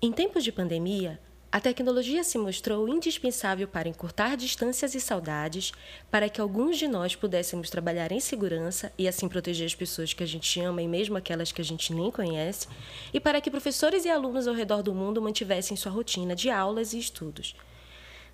Em tempos de pandemia, a tecnologia se mostrou indispensável para encurtar distâncias e saudades, para que alguns de nós pudéssemos trabalhar em segurança e assim proteger as pessoas que a gente ama e mesmo aquelas que a gente nem conhece, e para que professores e alunos ao redor do mundo mantivessem sua rotina de aulas e estudos.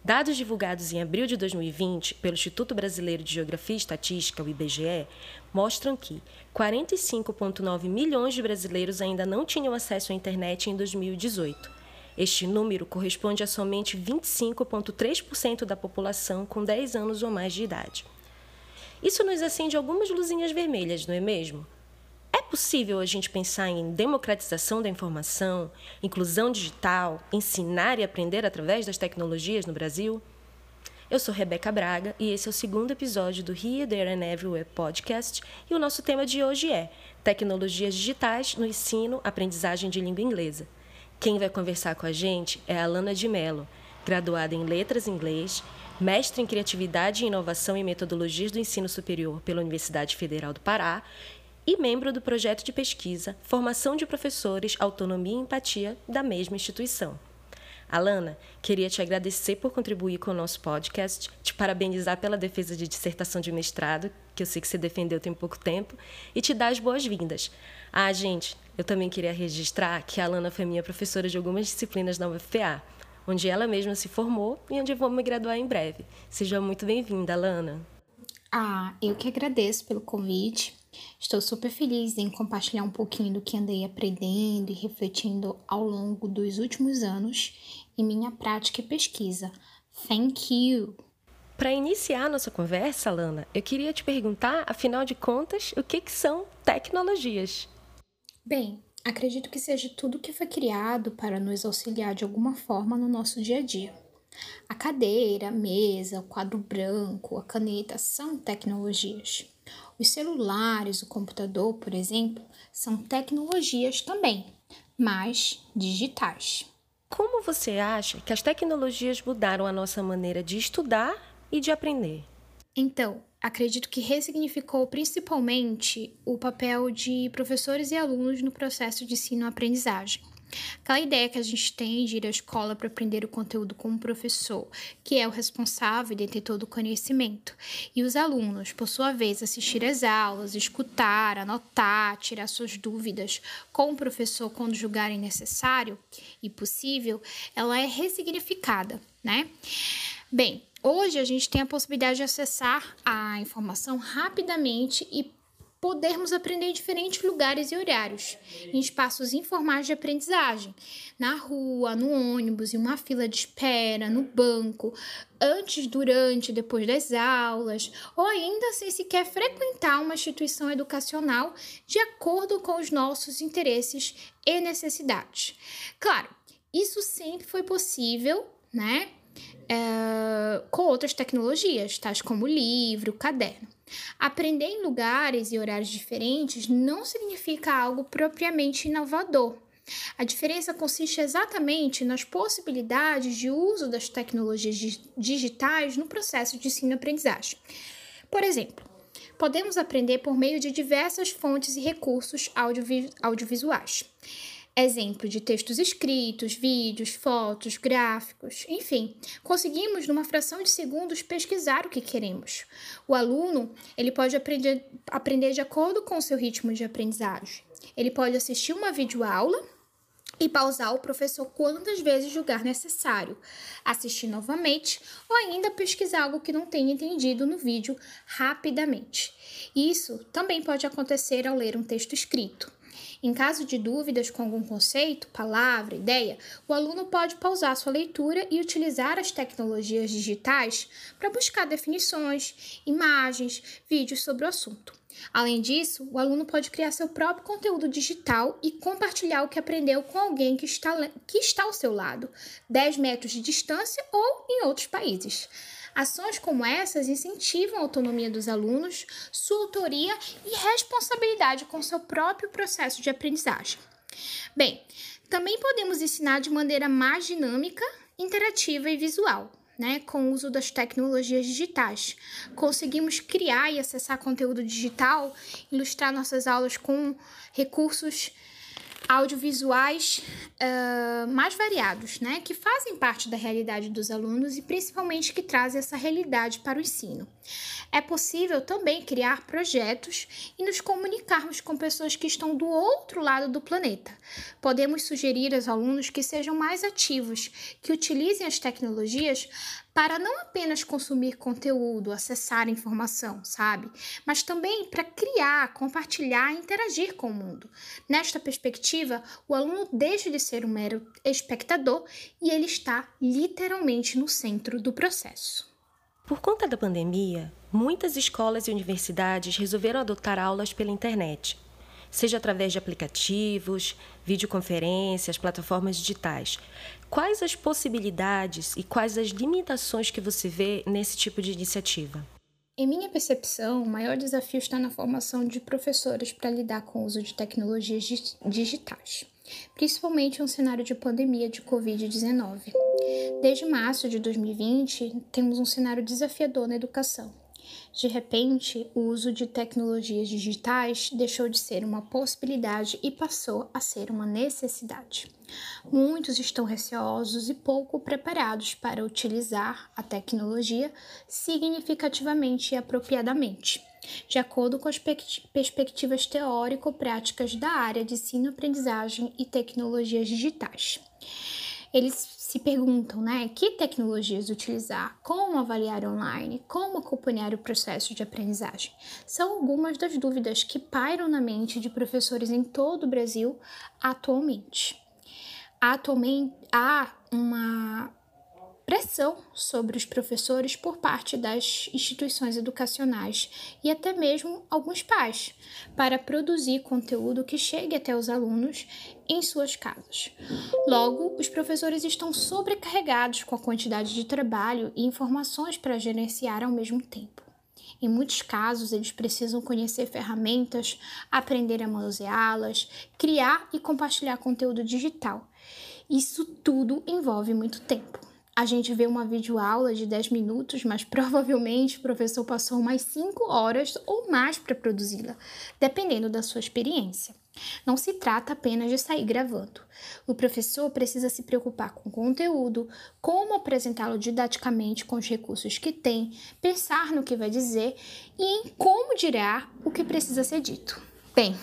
Dados divulgados em abril de 2020 pelo Instituto Brasileiro de Geografia e Estatística, o IBGE, mostram que 45,9 milhões de brasileiros ainda não tinham acesso à internet em 2018 este número corresponde a somente 25,3% da população com 10 anos ou mais de idade. Isso nos acende algumas luzinhas vermelhas, não é mesmo? Possível a gente pensar em democratização da informação, inclusão digital, ensinar e aprender através das tecnologias no Brasil? Eu sou Rebeca Braga e esse é o segundo episódio do Here, There and Everywhere podcast e o nosso tema de hoje é Tecnologias Digitais no Ensino, Aprendizagem de Língua Inglesa. Quem vai conversar com a gente é a Alana de Mello, graduada em Letras Inglês, mestre em Criatividade e Inovação e Metodologias do Ensino Superior pela Universidade Federal do Pará e membro do projeto de pesquisa Formação de Professores, Autonomia e Empatia da mesma instituição. Alana, queria te agradecer por contribuir com o nosso podcast, te parabenizar pela defesa de dissertação de mestrado, que eu sei que você defendeu tem pouco tempo, e te dar as boas-vindas. Ah, gente, eu também queria registrar que a Alana foi minha professora de algumas disciplinas na UFPA, onde ela mesma se formou e onde vou me graduar em breve. Seja muito bem-vinda, Alana. Ah, eu que agradeço pelo convite. Estou super feliz em compartilhar um pouquinho do que andei aprendendo e refletindo ao longo dos últimos anos em minha prática e pesquisa. Thank you! Para iniciar nossa conversa, Alana, eu queria te perguntar, afinal de contas, o que, que são tecnologias? Bem, acredito que seja tudo que foi criado para nos auxiliar de alguma forma no nosso dia a dia. A cadeira, a mesa, o quadro branco, a caneta são tecnologias. Os celulares, o computador, por exemplo, são tecnologias também, mas digitais. Como você acha que as tecnologias mudaram a nossa maneira de estudar e de aprender? Então, acredito que ressignificou principalmente o papel de professores e alunos no processo de ensino-aprendizagem. Aquela ideia que a gente tem de ir à escola para aprender o conteúdo como professor, que é o responsável ter todo o conhecimento, e os alunos, por sua vez, assistir às aulas, escutar, anotar, tirar suas dúvidas com o professor quando julgarem necessário e possível, ela é ressignificada, né? Bem, Hoje a gente tem a possibilidade de acessar a informação rapidamente e podermos aprender em diferentes lugares e horários, em espaços informais de aprendizagem, na rua, no ônibus, em uma fila de espera, no banco, antes, durante, depois das aulas, ou ainda sem sequer frequentar uma instituição educacional de acordo com os nossos interesses e necessidades. Claro, isso sempre foi possível, né? é, com outras tecnologias, tais como livro, caderno. Aprender em lugares e horários diferentes não significa algo propriamente inovador. A diferença consiste exatamente nas possibilidades de uso das tecnologias digitais no processo de ensino-aprendizagem. Por exemplo, podemos aprender por meio de diversas fontes e recursos audiovisuais exemplo de textos escritos, vídeos, fotos, gráficos, enfim, conseguimos numa fração de segundos pesquisar o que queremos. O aluno, ele pode aprender, aprender de acordo com o seu ritmo de aprendizagem. Ele pode assistir uma videoaula e pausar o professor quantas vezes julgar necessário, assistir novamente ou ainda pesquisar algo que não tenha entendido no vídeo rapidamente. Isso também pode acontecer ao ler um texto escrito. Em caso de dúvidas com algum conceito, palavra, ideia, o aluno pode pausar sua leitura e utilizar as tecnologias digitais para buscar definições, imagens, vídeos sobre o assunto. Além disso, o aluno pode criar seu próprio conteúdo digital e compartilhar o que aprendeu com alguém que está, que está ao seu lado, 10 metros de distância ou em outros países. Ações como essas incentivam a autonomia dos alunos, sua autoria e responsabilidade com seu próprio processo de aprendizagem. Bem, também podemos ensinar de maneira mais dinâmica, interativa e visual. né, com o uso das tecnologias digitais. Conseguimos criar e acessar conteúdo digital, ilustrar nossas aulas com recursos audiovisuais uh, mais variados, né, que fazem parte da realidade dos alunos e principalmente que trazem essa realidade para o ensino. É possível também criar projetos e nos comunicarmos com pessoas que estão do outro lado do planeta. Podemos sugerir aos alunos que sejam mais ativos, que utilizem as tecnologias para não apenas consumir conteúdo, acessar informação, sabe? Mas também para criar, compartilhar e interagir com o mundo. Nesta perspectiva, o aluno deixa de ser um mero espectador e ele está literalmente no centro do processo. Por conta da pandemia, muitas escolas e universidades resolveram adotar aulas pela internet, seja através de aplicativos, videoconferências, plataformas digitais. Quais as possibilidades e quais as limitações que você vê nesse tipo de iniciativa? Em minha percepção, o maior desafio está na formação de professores para lidar com o uso de tecnologias digitais, principalmente em um cenário de pandemia de Covid-19. Desde março de 2020, temos um cenário desafiador na educação. De repente, o uso de tecnologias digitais deixou de ser uma possibilidade e passou a ser uma necessidade. Muitos estão receosos e pouco preparados para utilizar a tecnologia significativamente e apropriadamente, de acordo com as perspectivas teórico-práticas da área de ensino-aprendizagem e tecnologias digitais. Eles se perguntam, né, que tecnologias utilizar, como avaliar online, como acompanhar o processo de aprendizagem. São algumas das dúvidas que pairam na mente de professores em todo o Brasil atualmente. Atualmente há uma pressão sobre os professores por parte das instituições educacionais e até mesmo alguns pais para produzir conteúdo que chegue até os alunos em suas casas. Logo, os professores estão sobrecarregados com a quantidade de trabalho e informações para gerenciar ao mesmo tempo. Em muitos casos, eles precisam conhecer ferramentas, aprender a manuseá-las, criar e compartilhar conteúdo digital. Isso tudo envolve muito tempo a gente vê uma videoaula de 10 minutos, mas provavelmente o professor passou mais 5 horas ou mais para produzi-la, dependendo da sua experiência. Não se trata apenas de sair gravando. O professor precisa se preocupar com o conteúdo, como apresentá-lo didaticamente com os recursos que tem, pensar no que vai dizer e em como dirá o que precisa ser dito. Bem,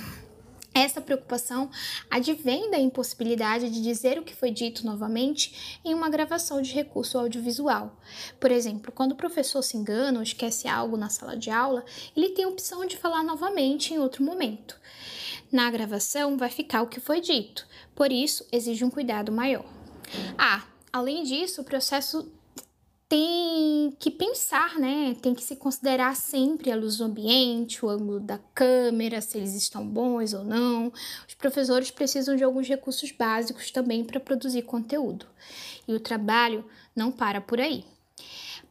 essa preocupação advém da impossibilidade de dizer o que foi dito novamente em uma gravação de recurso audiovisual. Por exemplo, quando o professor se engana ou esquece algo na sala de aula, ele tem a opção de falar novamente em outro momento. Na gravação vai ficar o que foi dito, por isso exige um cuidado maior. Ah, além disso, o processo tem que pensar, né? Tem que se considerar sempre a luz do ambiente, o ângulo da câmera, se eles estão bons ou não. Os professores precisam de alguns recursos básicos também para produzir conteúdo. E o trabalho não para por aí.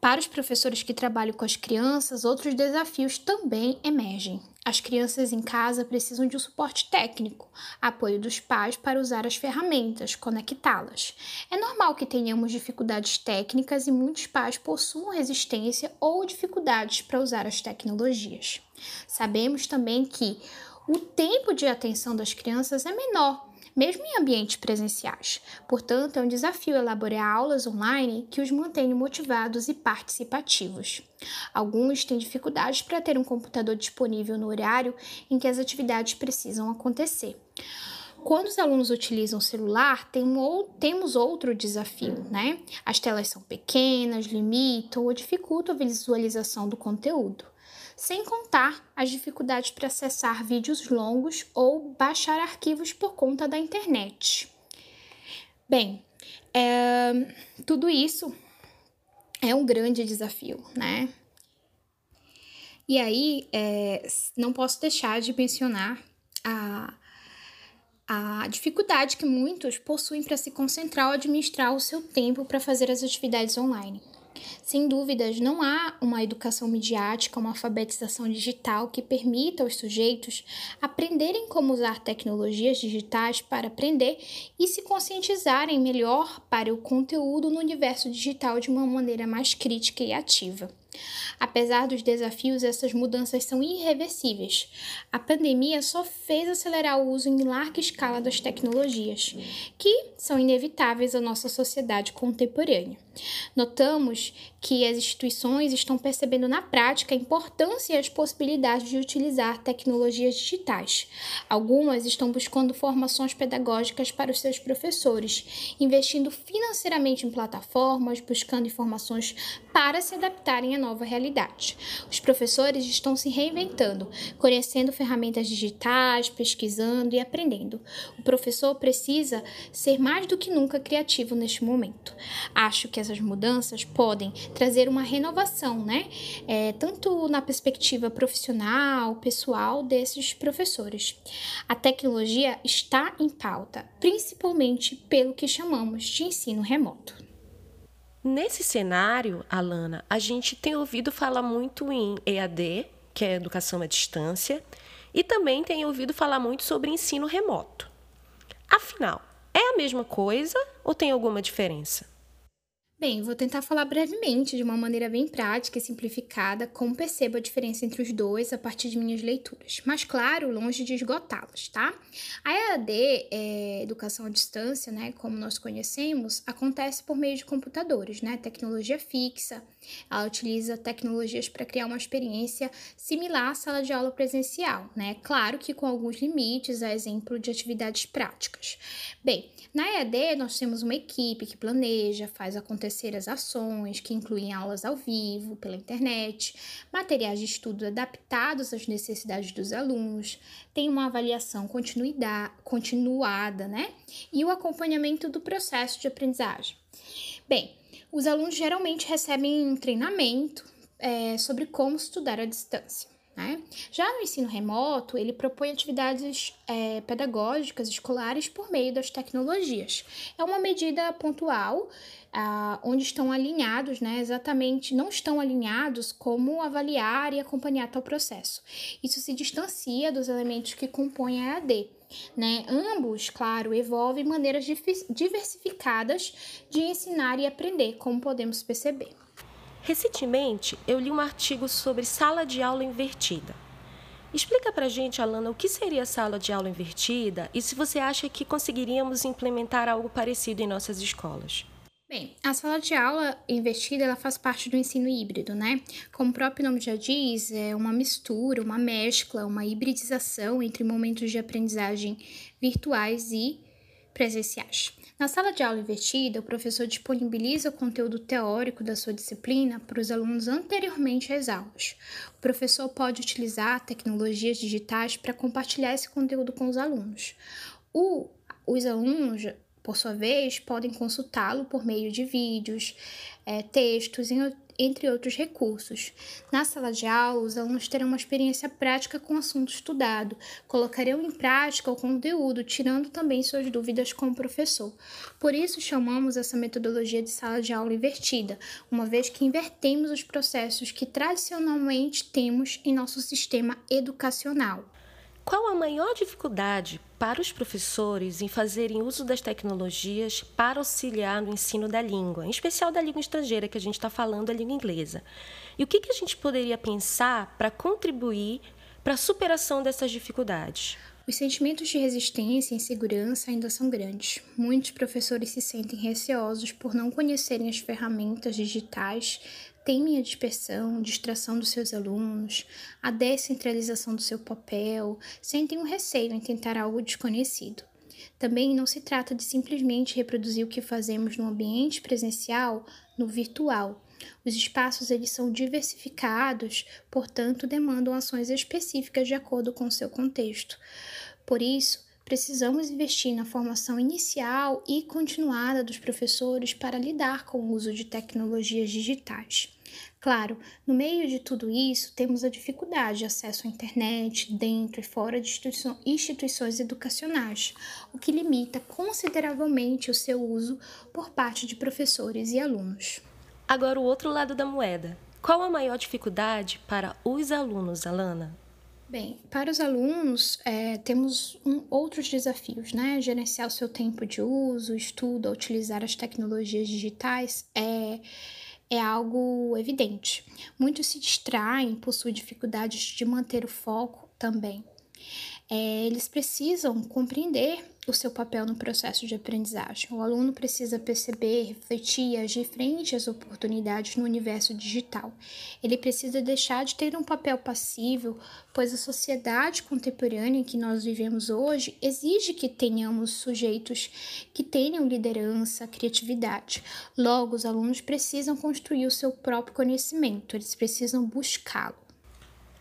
Para os professores que trabalham com as crianças, outros desafios também emergem. As crianças em casa precisam de um suporte técnico, apoio dos pais para usar as ferramentas, conectá-las. É normal que tenhamos dificuldades técnicas e muitos pais possuam resistência ou dificuldades para usar as tecnologias. Sabemos também que o tempo de atenção das crianças é menor mesmo em ambientes presenciais. Portanto, é um desafio elaborar aulas online que os mantenham motivados e participativos. Alguns têm dificuldades para ter um computador disponível no horário em que as atividades precisam acontecer. Quando os alunos utilizam o celular, temos outro desafio, né? As telas são pequenas, limitam ou dificultam a visualização do conteúdo sem contar as dificuldades para acessar vídeos longos ou baixar arquivos por conta da internet. Bem, é, tudo isso é um grande desafio, né? E aí, é, não posso deixar de mencionar a, a dificuldade que muitos possuem para se concentrar ou administrar o seu tempo para fazer as atividades online. Sem dúvidas, não há uma educação midiática, uma alfabetização digital que permita aos sujeitos aprenderem como usar tecnologias digitais para aprender e se conscientizarem melhor para o conteúdo no universo digital de uma maneira mais crítica e ativa. Apesar dos desafios, essas mudanças são irreversíveis. A pandemia só fez acelerar o uso em larga escala das tecnologias, que são inevitáveis à nossa sociedade contemporânea. Notamos que as instituições estão percebendo na prática a importância e as possibilidades de utilizar tecnologias digitais. Algumas estão buscando formações pedagógicas para os seus professores, investindo financeiramente em plataformas, buscando informações para se adaptarem à nova realidade. Os professores estão se reinventando, conhecendo ferramentas digitais, pesquisando e aprendendo. O professor precisa ser mais do que nunca criativo neste momento. Acho que essas mudanças podem trazer uma renovação, né? É, tanto na perspectiva profissional, pessoal desses professores. A tecnologia está em pauta, principalmente pelo que chamamos de ensino remoto. Nesse cenário, Alana, a gente tem ouvido falar muito em EAD, que é educação à distância, e também tem ouvido falar muito sobre ensino remoto. Afinal, é a mesma coisa ou tem alguma diferença? Bem, vou tentar falar brevemente, de uma maneira bem prática e simplificada, como percebo a diferença entre os dois a partir de minhas leituras. Mas, claro, longe de esgotá-las, tá? A EAD, é, educação à distância, né, como nós conhecemos, acontece por meio de computadores, né, tecnologia fixa. Ela utiliza tecnologias para criar uma experiência similar à sala de aula presencial, né? Claro que com alguns limites, a exemplo de atividades práticas. Bem, na EAD nós temos uma equipe que planeja, faz acontecer as ações, que incluem aulas ao vivo, pela internet, materiais de estudo adaptados às necessidades dos alunos, tem uma avaliação continuada, né? E o acompanhamento do processo de aprendizagem. Bem, os alunos geralmente recebem um treinamento é, sobre como estudar à distância. Né? Já no ensino remoto, ele propõe atividades é, pedagógicas escolares por meio das tecnologias. É uma medida pontual, ah, onde estão alinhados, né, exatamente, não estão alinhados como avaliar e acompanhar tal processo. Isso se distancia dos elementos que compõem a EAD. Né? Ambos, claro, envolvem maneiras diversificadas de ensinar e aprender, como podemos perceber. Recentemente, eu li um artigo sobre sala de aula invertida. Explica para a gente, Alana, o que seria sala de aula invertida e se você acha que conseguiríamos implementar algo parecido em nossas escolas. Bem, a sala de aula invertida ela faz parte do ensino híbrido, né? Como o próprio nome já diz, é uma mistura, uma mescla, uma hibridização entre momentos de aprendizagem virtuais e presenciais. Na sala de aula invertida, o professor disponibiliza o conteúdo teórico da sua disciplina para os alunos anteriormente às aulas. O professor pode utilizar tecnologias digitais para compartilhar esse conteúdo com os alunos. O, os alunos por sua vez, podem consultá-lo por meio de vídeos, é, textos, entre outros recursos. Na sala de aula, os alunos terão uma experiência prática com o assunto estudado, colocarão em prática o conteúdo, tirando também suas dúvidas com o professor. Por isso, chamamos essa metodologia de sala de aula invertida, uma vez que invertemos os processos que tradicionalmente temos em nosso sistema educacional. Qual a maior dificuldade para os professores em fazerem uso das tecnologias para auxiliar no ensino da língua, em especial da língua estrangeira que a gente está falando, a língua inglesa? E o que, que a gente poderia pensar para contribuir para a superação dessas dificuldades? Os sentimentos de resistência e insegurança ainda são grandes. Muitos professores se sentem receosos por não conhecerem as ferramentas digitais temem a dispersão, distração dos seus alunos, a descentralização do seu papel, sentem um receio em tentar algo desconhecido. Também não se trata de simplesmente reproduzir o que fazemos no ambiente presencial no virtual. Os espaços eles são diversificados, portanto, demandam ações específicas de acordo com o seu contexto. Por isso, precisamos investir na formação inicial e continuada dos professores para lidar com o uso de tecnologias digitais. Claro, no meio de tudo isso, temos a dificuldade de acesso à internet dentro e fora de instituições educacionais, o que limita consideravelmente o seu uso por parte de professores e alunos. Agora, o outro lado da moeda. Qual a maior dificuldade para os alunos, Alana? Bem, para os alunos, é, temos um, outros desafios, né? Gerenciar o seu tempo de uso, estudo, utilizar as tecnologias digitais é, é algo evidente. Muitos se distraem, possuem dificuldades de manter o foco também é, eles precisam compreender o seu papel no processo de aprendizagem. O aluno precisa perceber, refletir e agir frente às oportunidades no universo digital. Ele precisa deixar de ter um papel passivo, pois a sociedade contemporânea em que nós vivemos hoje exige que tenhamos sujeitos que tenham liderança, criatividade. Logo, os alunos precisam construir o seu próprio conhecimento, eles precisam buscá-lo.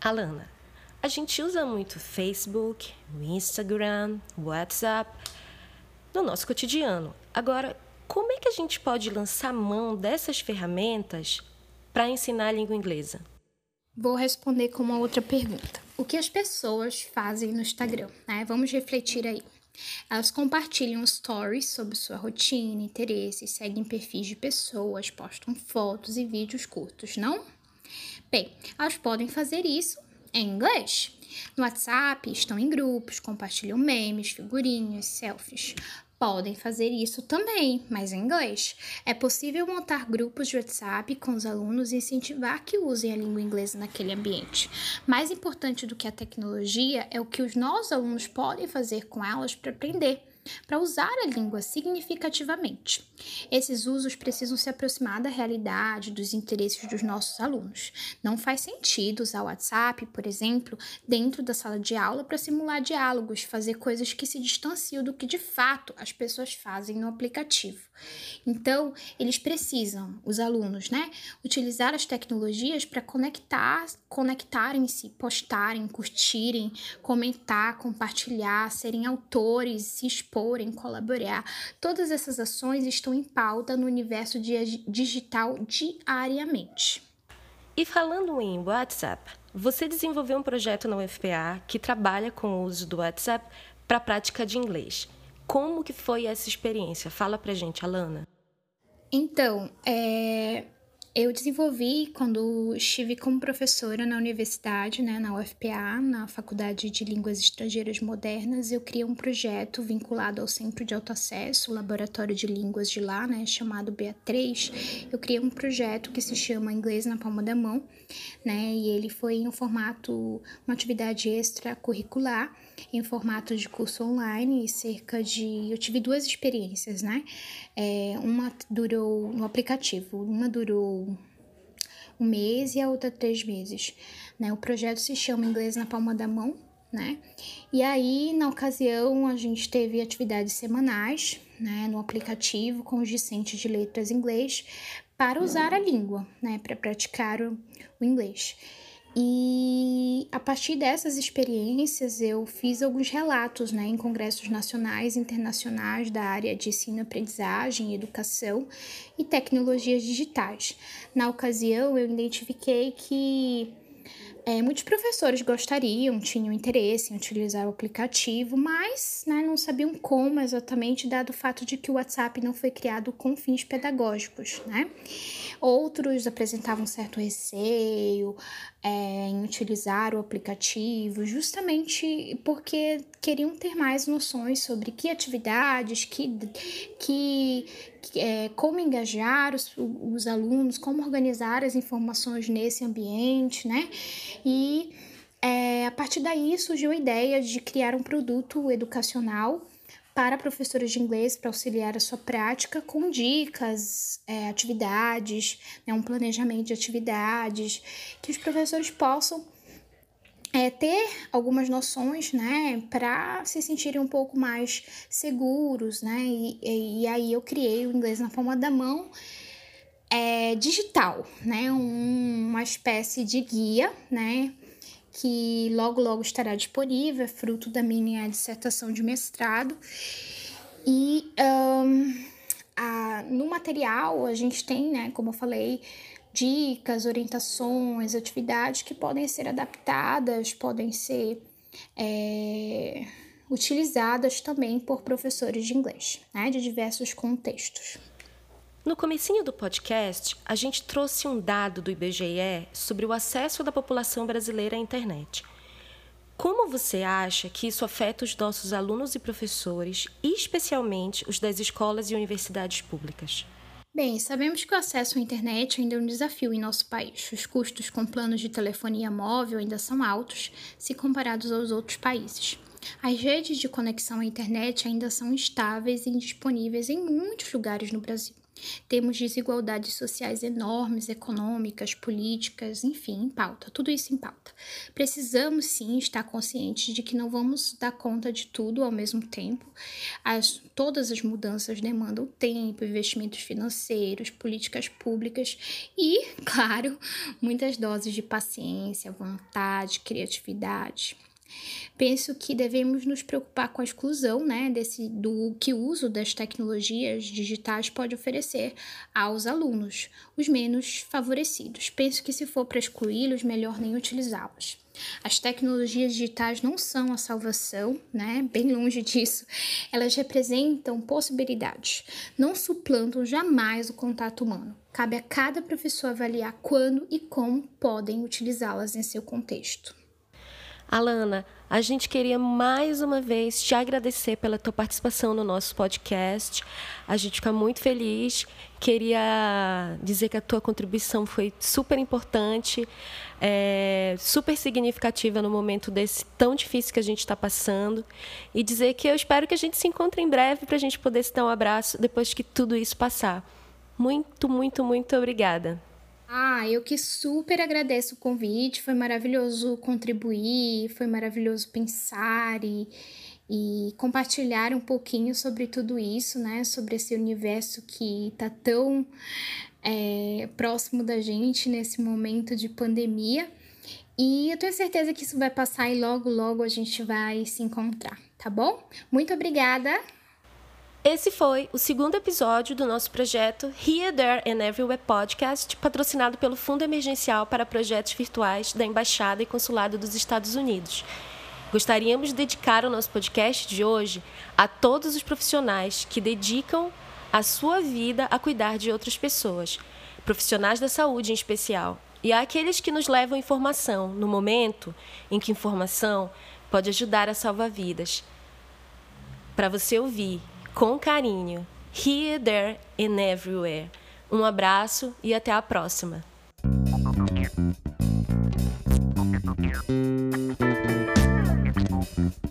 Alana, a gente usa muito Facebook, Instagram, WhatsApp no nosso cotidiano. Agora, como é que a gente pode lançar mão dessas ferramentas para ensinar a língua inglesa? Vou responder com uma outra pergunta. O que as pessoas fazem no Instagram? Né? Vamos refletir aí. Elas compartilham stories sobre sua rotina, interesses, seguem perfis de pessoas, postam fotos e vídeos curtos, não? Bem, elas podem fazer isso em inglês. No WhatsApp, estão em grupos, compartilham memes, figurinhas, selfies. Podem fazer isso também, mas em inglês. É possível montar grupos de WhatsApp com os alunos e incentivar que usem a língua inglesa naquele ambiente. Mais importante do que a tecnologia é o que os nossos alunos podem fazer com elas para aprender para usar a língua significativamente. Esses usos precisam se aproximar da realidade, dos interesses dos nossos alunos. Não faz sentido usar o WhatsApp, por exemplo, dentro da sala de aula para simular diálogos, fazer coisas que se distanciam do que de fato as pessoas fazem no aplicativo. Então, eles precisam, os alunos, né, utilizar as tecnologias para conectar, conectarem-se, postarem, curtirem, comentar, compartilhar, serem autores, se exporem, colaborar. Todas essas ações estão em pauta no universo digital diariamente. E falando em WhatsApp, você desenvolveu um projeto na UFPA que trabalha com o uso do WhatsApp para a prática de inglês. Como que foi essa experiência? Fala pra gente, Alana. Então, é, eu desenvolvi quando estive como professora na universidade, né, na UFPA, na Faculdade de Línguas Estrangeiras Modernas, eu criei um projeto vinculado ao Centro de Alto Acesso, o Laboratório de Línguas de lá, né, chamado BA3. Eu criei um projeto que se chama Inglês na Palma da Mão, né, e ele foi em um formato, uma atividade extracurricular, em formato de curso online, cerca de. Eu tive duas experiências, né? É, uma durou no aplicativo, uma durou um mês e a outra três meses. Né? O projeto se chama Inglês na Palma da Mão, né? E aí, na ocasião, a gente teve atividades semanais, né, no aplicativo com os discentes de letras inglês para usar a língua, né, para praticar o, o inglês. E a partir dessas experiências eu fiz alguns relatos né, em congressos nacionais e internacionais da área de ensino, aprendizagem, educação e tecnologias digitais. Na ocasião, eu identifiquei que é, muitos professores gostariam, tinham interesse em utilizar o aplicativo, mas né, não sabiam como exatamente, dado o fato de que o WhatsApp não foi criado com fins pedagógicos. Né? Outros apresentavam certo receio é, em utilizar o aplicativo, justamente porque queriam ter mais noções sobre que atividades, que, que, é, como engajar os, os alunos, como organizar as informações nesse ambiente, né? E é, a partir daí surgiu a ideia de criar um produto educacional para professores de inglês para auxiliar a sua prática com dicas, é, atividades, né, um planejamento de atividades, que os professores possam é, ter algumas noções, né, para se sentirem um pouco mais seguros, né, e, e, aí eu criei o Inglês na Palma da Mão é, digital, né, um, uma espécie de guia, né, que logo logo estará disponível, é fruto da minha dissertação de mestrado. E um, a, no material a gente tem, né, como eu falei, dicas, orientações, atividades que podem ser adaptadas, podem ser é, utilizadas também por professores de inglês, né, de diversos contextos. No comecinho do podcast, a gente trouxe um dado do IBGE sobre o acesso da população brasileira à internet. Como você acha que isso afeta os nossos alunos e professores, especialmente os das escolas e universidades públicas? Bem, sabemos que o acesso à internet ainda é um desafio em nosso país. Os custos com planos de telefonia móvel ainda são altos se comparados aos outros países. As redes de conexão à internet ainda são instáveis e indisponíveis em muitos lugares no Brasil. Temos desigualdades sociais enormes, econômicas, políticas, enfim, em pauta, tudo isso em pauta. Precisamos sim estar conscientes de que não vamos dar conta de tudo ao mesmo tempo. As, todas as mudanças demandam tempo, investimentos financeiros, políticas públicas e, claro, muitas doses de paciência, vontade, criatividade. Penso que devemos nos preocupar com a exclusão, né, desse do que o uso das tecnologias digitais pode oferecer aos alunos, os menos favorecidos. Penso que se for para excluí-los, melhor nem utilizá-los. As tecnologias digitais não são a salvação, né? Bem longe disso. Elas representam possibilidades, não suplantam jamais o contato humano. Cabe a cada professor avaliar quando e como podem utilizá-las em seu contexto. Alana, a gente queria mais uma vez te agradecer pela tua participação no nosso podcast. A gente fica muito feliz. Queria dizer que a tua contribuição foi super importante, é, super significativa no momento desse tão difícil que a gente está passando. E dizer que eu espero que a gente se encontre em breve para a gente poder se dar um abraço depois que tudo isso passar. Muito, muito, muito obrigada. Ah, eu que super agradeço o convite, foi maravilhoso contribuir, foi maravilhoso pensar e, e compartilhar um pouquinho sobre tudo isso, né? Sobre esse universo que tá tão é, próximo da gente nesse momento de pandemia. E eu tenho certeza que isso vai passar e logo, logo a gente vai se encontrar, tá bom? Muito obrigada! Esse foi o segundo episódio do nosso projeto Here, There and Everywhere Podcast, patrocinado pelo Fundo Emergencial para Projetos Virtuais da Embaixada e Consulado dos Estados Unidos. Gostaríamos de dedicar o nosso podcast de hoje a todos os profissionais que dedicam a sua vida a cuidar de outras pessoas, profissionais da saúde em especial, e àqueles que nos levam informação no momento em que informação pode ajudar a salvar vidas. Para você ouvir com carinho. Here, there and everywhere. Um abraço e até a próxima. Thank you.